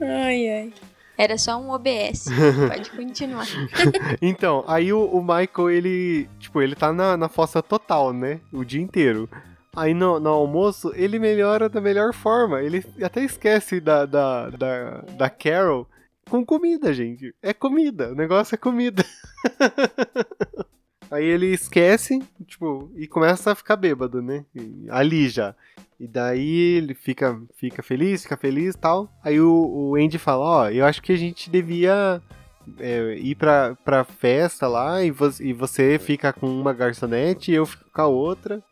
Speaker 1: ai, ai. Era só um OBS. Pode continuar.
Speaker 2: Então, aí o, o Michael, ele, tipo, ele tá na, na fossa total, né? O dia inteiro. Aí no, no almoço, ele melhora da melhor forma. Ele até esquece da, da, da, da Carol com comida, gente. É comida. O negócio é comida. aí ele esquece, tipo, e começa a ficar bêbado, né? Ali já. E daí ele fica, fica feliz, fica feliz e tal. Aí o, o Andy fala, ó, eu acho que a gente devia é, ir pra, pra festa lá e, vo- e você fica com uma garçonete e eu fico com a outra.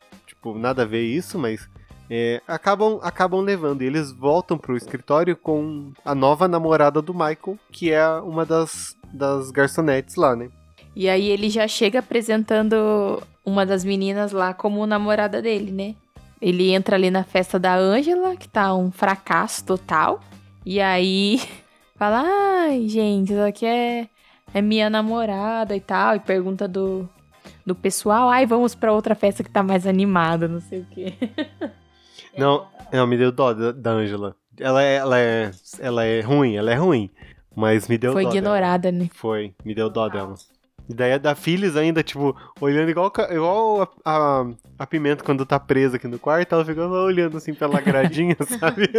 Speaker 2: Tipo, nada a ver isso, mas é, acabam, acabam levando. E eles voltam pro escritório com a nova namorada do Michael, que é uma das, das garçonetes lá, né?
Speaker 3: E aí ele já chega apresentando uma das meninas lá como namorada dele, né? Ele entra ali na festa da Ângela, que tá um fracasso total. E aí fala: Ai, gente, essa aqui é, é minha namorada e tal. E pergunta do, do pessoal: Ai, vamos pra outra festa que tá mais animada, não sei o quê.
Speaker 2: Não, não, me deu dó da, da Angela. Ela é, ela, é, ela é ruim, ela é ruim. Mas me deu
Speaker 3: Foi
Speaker 2: dó dela.
Speaker 3: ignorada, né?
Speaker 2: Foi, me deu dó dela. E daí a da Phyllis ainda, tipo, olhando igual, igual a, a, a Pimenta quando tá presa aqui no quarto, ela ficava olhando assim pela gradinha, sabe?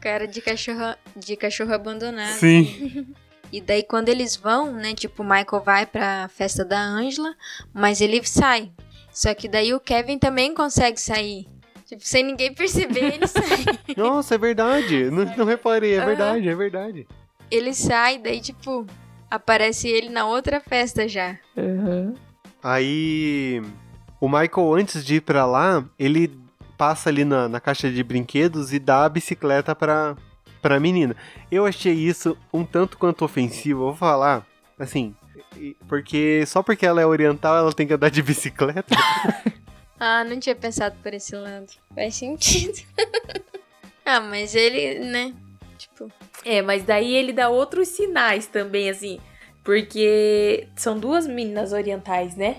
Speaker 1: Cara de cachorro, de cachorro abandonado.
Speaker 2: Sim.
Speaker 1: E daí quando eles vão, né, tipo, o Michael vai pra festa da Angela, mas ele sai. Só que daí o Kevin também consegue sair. Tipo, sem ninguém perceber, ele sai.
Speaker 2: Nossa, é verdade. Não, não reparei, é
Speaker 1: Aham.
Speaker 2: verdade, é verdade.
Speaker 1: Ele sai, daí, tipo, aparece ele na outra festa já.
Speaker 3: Uhum.
Speaker 2: Aí o Michael, antes de ir pra lá, ele passa ali na, na caixa de brinquedos e dá a bicicleta pra, pra menina. Eu achei isso um tanto quanto ofensivo, eu vou falar, assim, porque só porque ela é oriental, ela tem que andar de bicicleta.
Speaker 1: Ah, não tinha pensado por esse lado. Faz sentido. ah, mas ele, né, tipo...
Speaker 3: É, mas daí ele dá outros sinais também, assim. Porque são duas meninas orientais, né?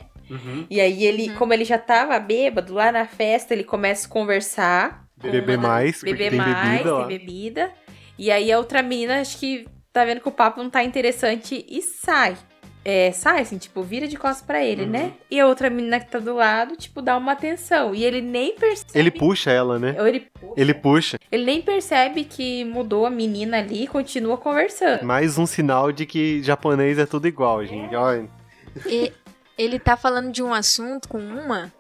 Speaker 3: E aí ele,
Speaker 1: Uhum.
Speaker 3: como ele já tava bêbado lá na festa, ele começa a conversar.
Speaker 2: Beber
Speaker 3: das-
Speaker 2: mais,
Speaker 3: beber
Speaker 2: tem
Speaker 3: mais,
Speaker 2: bebida lá.
Speaker 3: tem bebida. E aí a outra menina, acho que tá vendo que o papo não tá interessante e sai. É, sai, assim, tipo, vira de costas pra ele,
Speaker 2: Uhum.
Speaker 3: né? E a outra menina que tá do lado, tipo, dá uma atenção. E ele nem percebe.
Speaker 2: Ele puxa ela, né?
Speaker 3: Ou ele,
Speaker 2: Ele puxa.
Speaker 3: ele nem percebe que mudou a menina ali e continua conversando.
Speaker 2: Mais um sinal de que japonês é tudo igual, gente. Olha.
Speaker 1: e- ele tá falando de um assunto com uma,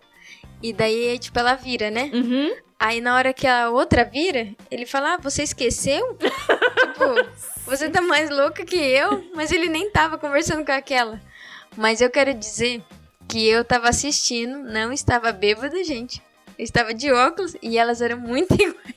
Speaker 1: e daí, tipo, ela vira, né?
Speaker 3: Uhum.
Speaker 1: Aí na hora que a outra vira, ele fala: Ah, você esqueceu? tipo, você tá mais louca que eu, mas ele nem tava conversando com aquela. Mas eu quero dizer que eu tava assistindo, não estava bêbada, gente. Eu estava de óculos e elas eram muito iguais.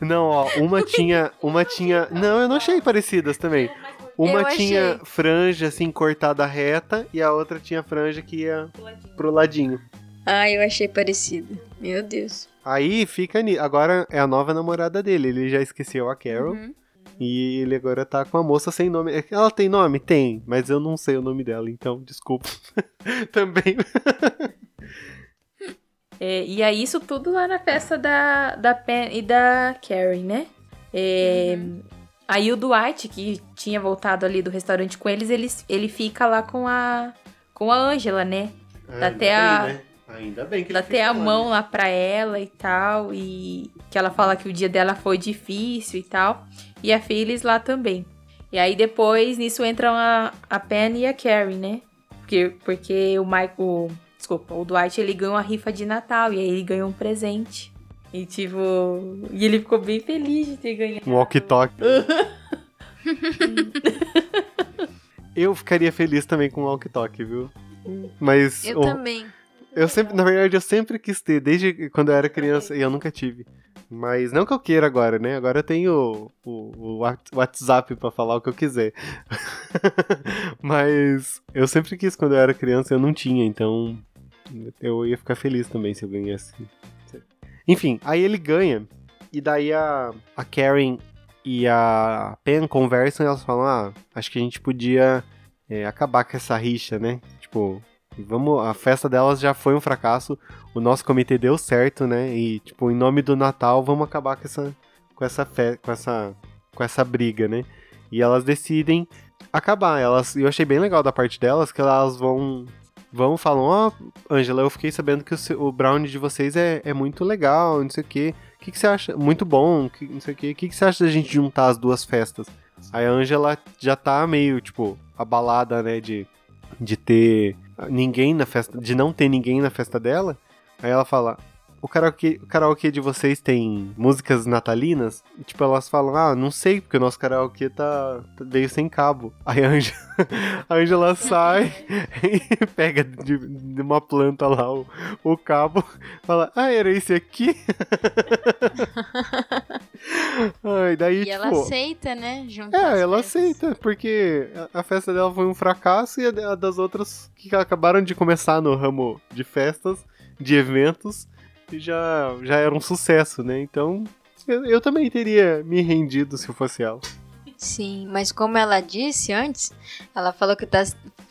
Speaker 2: Não, ó, uma tinha. Uma tinha. Não, eu não achei parecidas também. Uma
Speaker 1: Eu achei.
Speaker 2: tinha franja assim cortada reta e a outra tinha franja que ia pro ladinho.
Speaker 1: Ah, eu achei parecido. Meu Deus.
Speaker 2: Aí fica ni... Agora é a nova namorada dele. Ele já esqueceu a Carol.
Speaker 1: Uhum.
Speaker 2: E ele agora tá com a moça sem nome. É Ela tem nome? Tem, mas eu não sei o nome dela, então desculpa. Também.
Speaker 3: É, e aí, isso tudo lá na festa da, da Pen e da Carrie, né? É, Aí o Dwight, que tinha voltado ali do restaurante com eles, ele, ele fica lá com a com a Angela, né? Dá até a-
Speaker 2: né? Ainda bem que ele
Speaker 3: até a mão lá pra ela e tal. E que ela fala que o dia dela foi difícil e tal. E a Phyllis lá também. E aí depois, nisso entram a, a Penny e a Carrie, né? Porque, porque o Michael. Desculpa, o Dwight ele ganhou uma rifa de Natal. E aí ele ganhou um presente. E tipo. E ele ficou bem feliz de ter ganhado.
Speaker 2: Um walkie-talkie. eu ficaria feliz também com um walkie-talkie, viu? Mas
Speaker 1: Eu
Speaker 2: o-
Speaker 1: também.
Speaker 2: Eu sempre, na verdade, eu sempre quis ter, desde quando eu era criança, e eu nunca tive. Mas não que eu queira agora, né? Agora eu tenho o, o, o Whats- WhatsApp pra falar o que eu quiser. Mas eu sempre quis quando eu era criança, eu não tinha, então eu ia ficar feliz também se eu ganhasse. Enfim, aí ele ganha, e daí a, a Karen e a Pen conversam e elas falam: Ah, acho que a gente podia é, acabar com essa rixa, né? Tipo, vamos, a festa delas já foi um fracasso, o nosso comitê deu certo, né? E, tipo, em nome do Natal, vamos acabar com essa, com essa, fe, com essa, com essa briga, né? E elas decidem acabar. Elas, eu achei bem legal da parte delas que elas vão vão falam, ó, Angela, eu fiquei sabendo que o, o brownie de vocês é, é muito legal, não sei o quê. O que, que você acha? Muito bom, que, não sei o quê. O que, que você acha da gente juntar as duas festas? Aí a Angela já tá meio, tipo, abalada, né, de, de ter ninguém na festa, de não ter ninguém na festa dela. Aí ela fala, o karaokê, o karaokê de vocês tem músicas natalinas? E, tipo, elas falam, ah, não sei, porque o nosso karaokê tá, tá veio sem cabo. Aí a Angela, a Angela sai e pega de, de uma planta lá o, o cabo, fala, ah, era esse aqui? Ai, daí,
Speaker 1: E ela
Speaker 2: tipo,
Speaker 1: aceita, né?
Speaker 2: É, ela
Speaker 1: festas.
Speaker 2: aceita, porque a festa dela foi um fracasso e a da- a das outras que acabaram de começar no ramo de festas, de eventos, e já, já era um sucesso, né? Então, eu, eu também teria me rendido se eu fosse ela.
Speaker 1: Sim, mas como ela disse antes, ela falou que tá,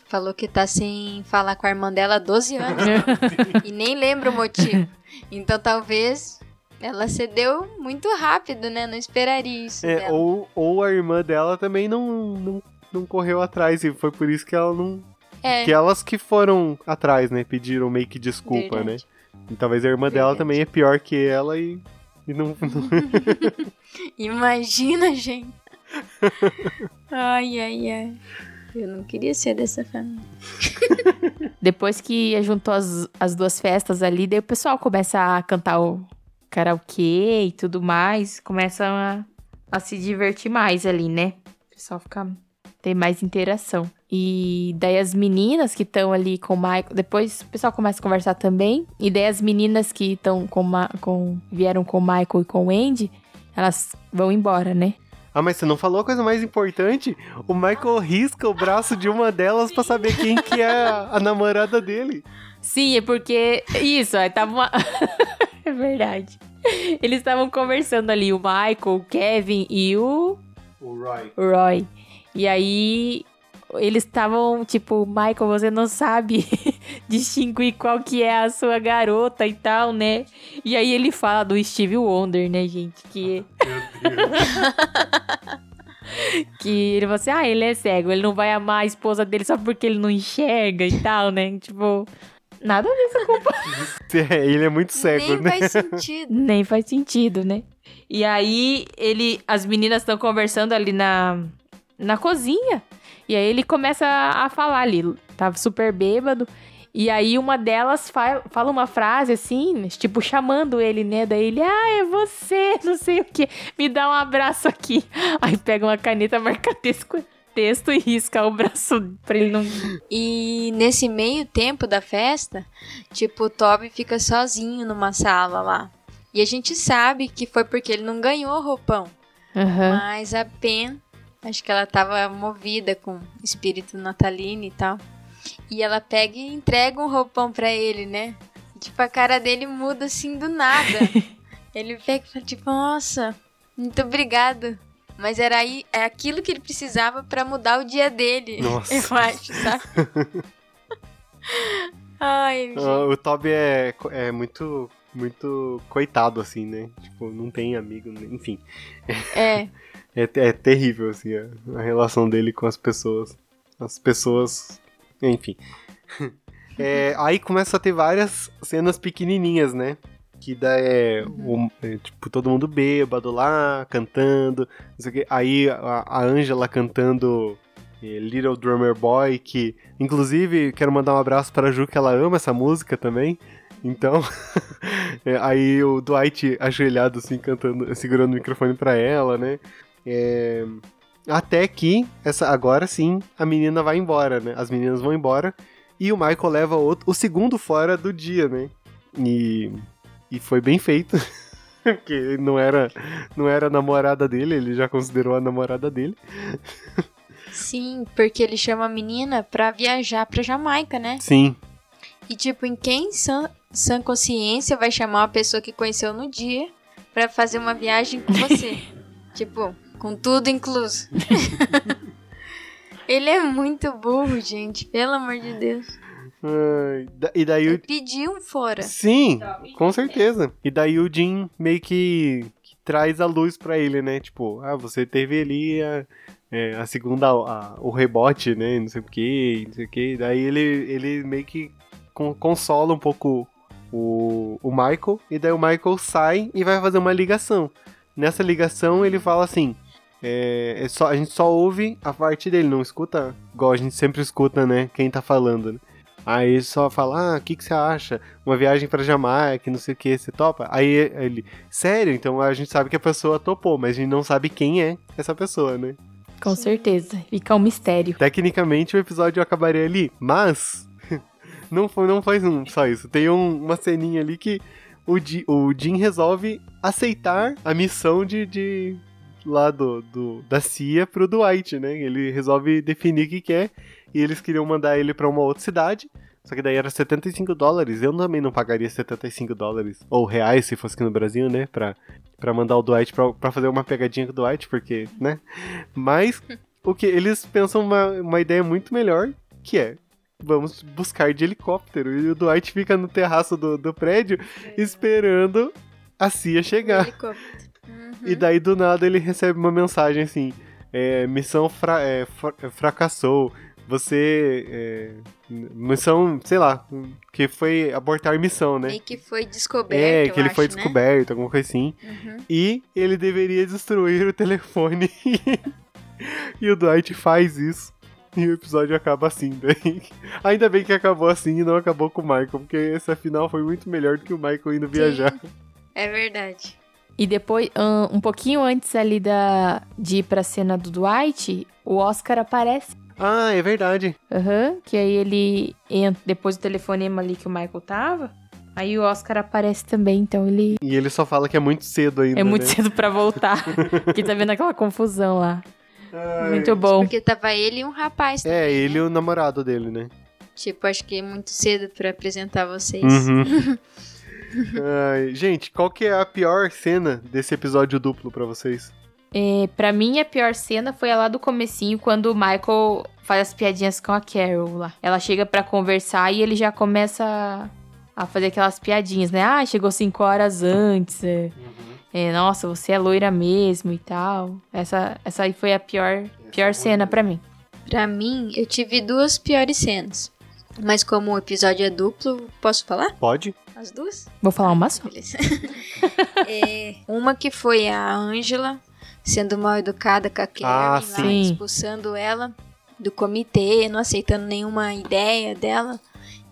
Speaker 1: falou que tá sem falar com a irmã dela há 12 anos. e nem lembra o motivo. Então talvez ela cedeu muito rápido, né? Não esperaria isso
Speaker 2: É,
Speaker 1: dela.
Speaker 2: ou, ou a irmã dela também não, não, não correu atrás, e foi por isso que ela não.
Speaker 1: É,
Speaker 2: Que elas que foram atrás, né? Pediram meio que desculpa,
Speaker 1: verdade.
Speaker 2: né? E talvez a irmã dela
Speaker 1: Verdade.
Speaker 2: também é pior que ela e. E não, não-
Speaker 1: Imagina, gente. ai, ai, ai. Eu não queria ser dessa família.
Speaker 3: Depois que juntou as, as duas festas ali, daí o pessoal começa a cantar o karaokê e tudo mais. Começa a, a se divertir mais ali, né? O pessoal fica. Tem mais interação. E daí as meninas que estão ali com o Michael. Depois o pessoal começa a conversar também. E daí as meninas que estão com, Ma- com. vieram com o Michael e com o Andy, elas vão embora, né?
Speaker 2: Ah, mas você não falou a coisa mais importante? O Michael risca o braço de uma delas pra saber quem que é a, a namorada dele.
Speaker 3: Sim, é porque. Isso, aí tava uma. é verdade. Eles estavam conversando ali, o Michael, o Kevin e o
Speaker 2: O Roy.
Speaker 3: Roy. E aí. Eles estavam, tipo, Michael, você não sabe distinguir qual que é a sua garota e tal, né? E aí ele fala do Steve Wonder, né, gente? Que,
Speaker 2: Meu Deus.
Speaker 3: que ele fala assim, ah, ele é cego, ele não vai amar a esposa dele só porque ele não enxerga e tal, né? Tipo, nada a ver com
Speaker 2: É, ele é muito cego,
Speaker 1: Nem
Speaker 2: né?
Speaker 1: faz sentido.
Speaker 3: Nem faz sentido, né? E aí, ele, as meninas estão conversando ali na, na cozinha. E aí ele começa a, falar ali. Tava super bêbado. E aí uma delas fa- fala uma frase assim, tipo, chamando ele, né? Daí ele, ah, é você, não sei o quê. Me dá um abraço aqui. Aí pega uma caneta, marca texto, texto e risca o braço pra ele não.
Speaker 1: E nesse meio tempo da festa, tipo, o Toby fica sozinho numa sala lá. E a gente sabe que foi porque ele não ganhou o roupão.
Speaker 3: Aham.
Speaker 1: Mas a Pen, acho que ela tava movida com espírito natalino e tal. E ela pega e entrega um roupão pra ele, né? E, tipo, a cara dele muda assim do nada. ele pega e fala, tipo, nossa, muito obrigado. Mas era aí, é aquilo que ele precisava pra mudar o dia dele.
Speaker 2: Nossa.
Speaker 1: Eu acho, sabe? Ai.
Speaker 2: Ah, o Toby é, é muito, muito coitado, assim, né? Tipo, não tem amigo, né? enfim.
Speaker 1: É.
Speaker 2: É, é terrível, assim, a, a relação dele com as pessoas. As pessoas. Enfim. É, aí começa a ter várias cenas pequenininhas, né? Que dá é, o- é, tipo, todo mundo bêbado lá, cantando, não sei o quê. Aí a Angela cantando é, Little Drummer Boy, que inclusive quero mandar um abraço pra Ju, que ela ama essa música também. Então, é, aí o Dwight ajoelhado assim, cantando, segurando o microfone pra ela, né? É, até que, essa, agora sim, a menina vai embora, né? As meninas vão embora e o Michael leva outro, o segundo fora do dia, né? E, e foi bem feito. Porque não era, não era a namorada dele, ele já considerou a namorada dele.
Speaker 1: Sim, porque ele chama a menina pra viajar pra Jamaica, né?
Speaker 2: Sim,
Speaker 1: E tipo, em quem sã, sã consciência vai chamar uma pessoa que conheceu no dia pra fazer uma viagem com você? tipo, com tudo incluso. ele é muito burro, gente. Pelo amor de Deus.
Speaker 2: E daí
Speaker 1: Ele
Speaker 2: o,
Speaker 1: pediu um fora.
Speaker 2: Sim, com certeza. E daí o Jim meio que, que traz a luz pra ele, né? Tipo, ah, você teve ali a, é, a segunda, a- o rebote, né? Não sei o que, não sei o que. Daí ele, ele meio que con- consola um pouco o, o Michael. E daí o Michael sai e vai fazer uma ligação. Nessa ligação ele fala assim. É, é só, a gente só ouve a parte dele, não escuta igual a gente sempre escuta, né? Quem tá falando, né? Aí só fala, ah, o que, que você acha? Uma viagem pra Jamaica, não sei o que, você topa? Aí ele, sério? Então a gente sabe que a pessoa topou, mas a gente não sabe quem é essa pessoa, né?
Speaker 3: Com certeza. Fica um mistério.
Speaker 2: Tecnicamente o episódio acabaria ali, mas não foi, não foi um- só isso. Tem um- uma ceninha ali que o, Di- o Jim resolve aceitar a missão de, de lá do, do- da CIA pro Dwight, né? Ele resolve definir o que quer e eles queriam mandar ele pra uma outra cidade. Só que daí era 75 dólares. Eu também não pagaria 75 dólares. Ou reais, se fosse aqui no Brasil, né? Pra, pra mandar o Dwight pra, pra fazer uma pegadinha com o Dwight, porque, né? Mas o que eles pensam uma, uma ideia muito melhor, que é vamos buscar de helicóptero. E o Dwight fica no terraço do, do prédio esperando a CIA chegar.
Speaker 1: Uhum.
Speaker 2: E daí do nada ele recebe uma mensagem assim: é, missão fra- é, fra- fracassou. Você. é, missão, sei lá, que foi abortar missão, né?
Speaker 1: Meio que foi descoberto.
Speaker 2: É,
Speaker 1: eu
Speaker 2: que ele foi
Speaker 1: acho, né?
Speaker 2: descoberto, alguma coisa assim.
Speaker 1: Uhum.
Speaker 2: E ele deveria destruir o telefone. e o Dwight faz isso. E o episódio acaba assim. Daí. Ainda bem que acabou assim e não acabou com o Michael, porque esse final foi muito melhor do que o Michael indo viajar.
Speaker 1: É verdade.
Speaker 3: E depois, ahn, um pouquinho antes ali da, de ir pra cena do Dwight, o Oscar aparece.
Speaker 2: Ah, é verdade.
Speaker 3: Aham. que aí ele entra, depois do telefonema ali que o Michael tava. Aí o Oscar aparece também, então ele
Speaker 2: E ele só fala que é muito cedo ainda.
Speaker 3: é muito
Speaker 2: né?
Speaker 3: cedo pra voltar. que tá vendo aquela confusão lá.
Speaker 2: Ai.
Speaker 3: Muito bom.
Speaker 1: Porque tava ele e um rapaz também,
Speaker 2: É, ele e
Speaker 1: né?
Speaker 2: o namorado dele, né?
Speaker 1: Tipo, acho que é muito cedo pra apresentar vocês.
Speaker 2: Uhum. Ai, gente, qual que é a pior cena desse episódio duplo pra vocês?
Speaker 3: É, pra mim, a pior cena foi a lá do comecinho, quando o Michael faz as piadinhas com a Carol lá. Ela chega pra conversar e ele já começa a, fazer aquelas piadinhas, né? Ah, chegou cinco horas antes. É, É, nossa, você é loira mesmo e tal. Essa, essa aí foi a pior, pior cena pra mim.
Speaker 1: Pra mim, eu tive duas piores cenas. Mas como o episódio é duplo, posso falar?
Speaker 2: Pode?
Speaker 1: As duas?
Speaker 3: Vou falar uma só.
Speaker 1: É, uma que foi a Angela sendo mal educada com a Karen,
Speaker 2: Ah,
Speaker 1: lá, expulsando ela do comitê, não aceitando nenhuma ideia dela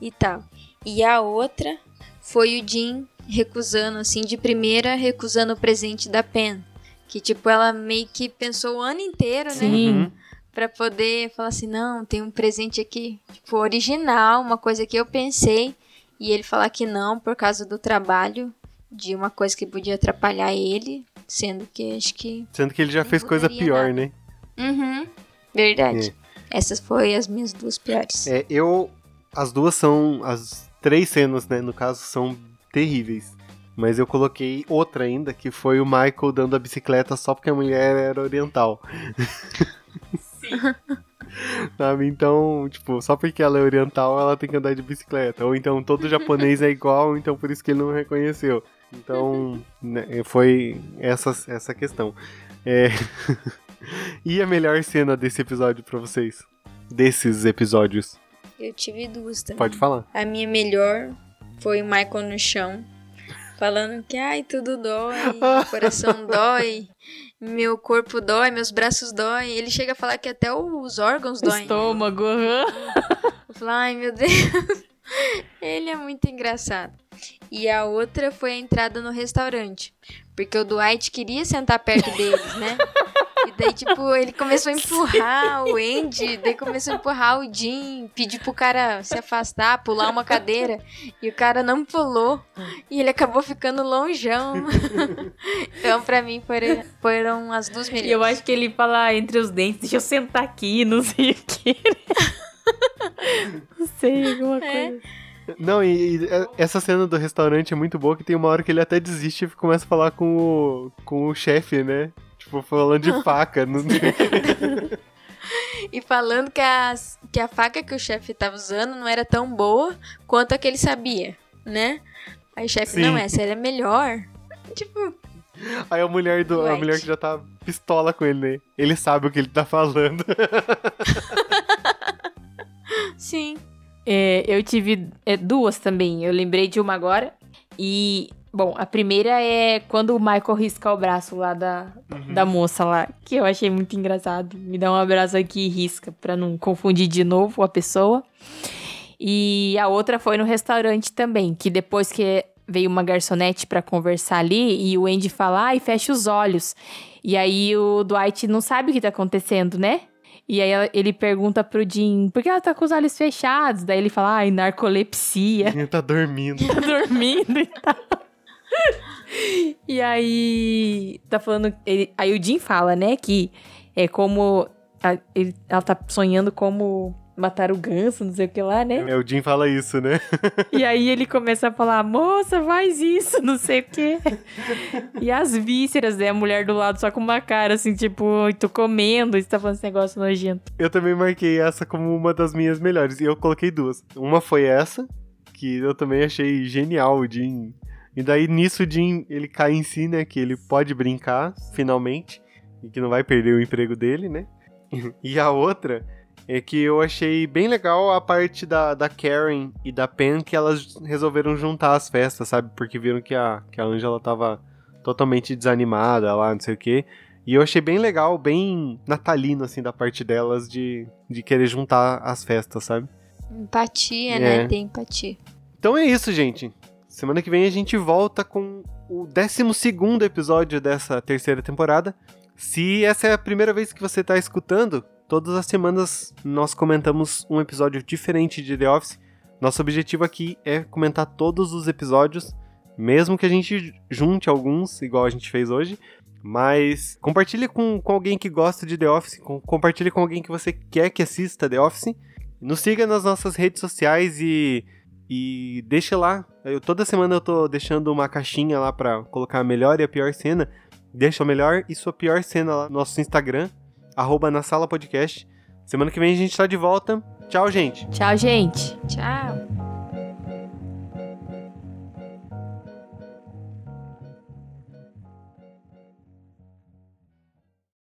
Speaker 1: e tal. E a outra foi o Jim recusando, assim, de primeira, recusando o presente da Pen. Que, tipo, ela meio que pensou o ano inteiro, né?
Speaker 3: Sim.
Speaker 2: Uhum.
Speaker 1: Pra poder falar assim, não, tem um presente aqui, tipo, original, uma coisa que eu pensei. E ele falar que não por causa do trabalho, de uma coisa que podia atrapalhar ele, sendo que acho que.
Speaker 2: Sendo que ele já fez coisa pior,
Speaker 1: nada.
Speaker 2: né?
Speaker 1: Uhum. Verdade. Essas foram as minhas duas piores.
Speaker 2: É, eu. As duas são. As três cenas, né? No caso, são terríveis. Mas eu coloquei outra ainda, que foi o Michael dando a bicicleta só porque a mulher era oriental. Sabe? Então, tipo, só porque ela é oriental, ela tem que andar de bicicleta. Ou então todo japonês é igual, então por isso que ele não reconheceu. Então, né, foi essa, essa questão. É... e a melhor cena desse episódio pra vocês? Desses episódios?
Speaker 1: Eu tive duas também.
Speaker 2: Pode falar.
Speaker 1: A minha melhor foi o Michael no chão. Falando que, ai, tudo dói, meu coração dói, meu corpo dói, meus braços dói. Ele chega a falar que até os órgãos doem.
Speaker 3: Estômago, aham.
Speaker 1: Eu falo, ai meu Deus. Ele é muito engraçado. E a outra foi a entrada no restaurante. Porque o Dwight queria sentar perto deles, né? E daí, tipo, ele começou a empurrar o Andy, daí começou a empurrar o Jim, pedir pro cara se afastar, pular uma cadeira. E o cara não pulou. E ele acabou ficando longeão. Então, pra mim, foram, foram as duas
Speaker 3: E
Speaker 1: melhores.
Speaker 3: eu acho que ele fala entre os dentes, deixa eu sentar aqui, não sei o que. não sei, alguma
Speaker 1: É.
Speaker 2: Não, e, e, é, essa cena do restaurante é muito boa, que tem uma hora que ele até desiste e começa a falar com o, com o chefe, né? Tipo, falando de faca.
Speaker 1: E falando que, as, que a faca que o chefe tava usando não era tão boa quanto a que ele sabia, né? Aí o chefe, não, essa era melhor. Tipo,
Speaker 2: Aí a mulher, do, a mulher que já tá pistola com ele, né? Ele sabe o que ele tá falando.
Speaker 1: sim.
Speaker 3: É, eu tive é, duas também. Eu lembrei de uma agora. E, bom, a primeira é quando o Michael risca o braço lá da, da moça lá, que eu achei muito engraçado. Me dá um abraço aqui e risca, pra não confundir de novo a pessoa. E a outra foi no restaurante também, que depois que veio uma garçonete pra conversar ali, e o Andy fala, ai, fecha os olhos. E aí o Dwight não sabe o que tá acontecendo, né? E aí ela- ele pergunta pro Jim, por que ela tá com os olhos fechados? Daí ele fala, ai, narcolepsia,
Speaker 2: ele tá dormindo.
Speaker 3: tá dormindo e tal. E aí, tá falando, ele- aí o Jim fala, né, que é como, a- ele- ela tá sonhando como matar o ganso, não sei o que lá, né?
Speaker 2: É, o Jim fala isso, né?
Speaker 3: E aí ele começa a falar, moça, faz isso, não sei o quê. E as vísceras, né? A mulher do lado só com uma cara assim, tipo, "Oi, tô comendo, e você tá falando esse negócio nojento.
Speaker 2: Eu também marquei essa como uma das minhas melhores. E eu coloquei duas. Uma foi essa, que eu também achei genial, o Jim. E daí nisso o Jim, ele cai em si, né? Que ele pode brincar, finalmente. E que não vai perder o emprego dele, né? E a outra é que eu achei bem legal a parte da, da Karen e da Pen que elas resolveram juntar as festas, sabe? Porque viram que a, que a Angela tava totalmente desanimada lá, não sei o quê. E eu achei bem legal, bem natalino, assim, da parte delas de, de querer juntar as festas, sabe?
Speaker 1: Empatia,
Speaker 2: É.
Speaker 1: né? Tem empatia.
Speaker 2: Então é isso, gente. Semana que vem a gente volta com o 12 episódio dessa terceira temporada. Se essa é a primeira vez que você está escutando, todas as semanas nós comentamos um episódio diferente de The Office. Nosso objetivo aqui é comentar todos os episódios, mesmo que a gente junte alguns, igual a gente fez hoje. Mas compartilhe com, com alguém que gosta de The Office, com- compartilhe com alguém que você quer que assista The Office. Nos siga nas nossas redes sociais e e deixa lá. Eu, toda semana eu tô deixando uma caixinha lá pra colocar a melhor e a pior cena. Deixa a melhor e sua pior cena lá no nosso Instagram, arroba na sala podcast. Semana que vem a gente tá de volta. Tchau, gente!
Speaker 3: Tchau, gente.
Speaker 1: Tchau.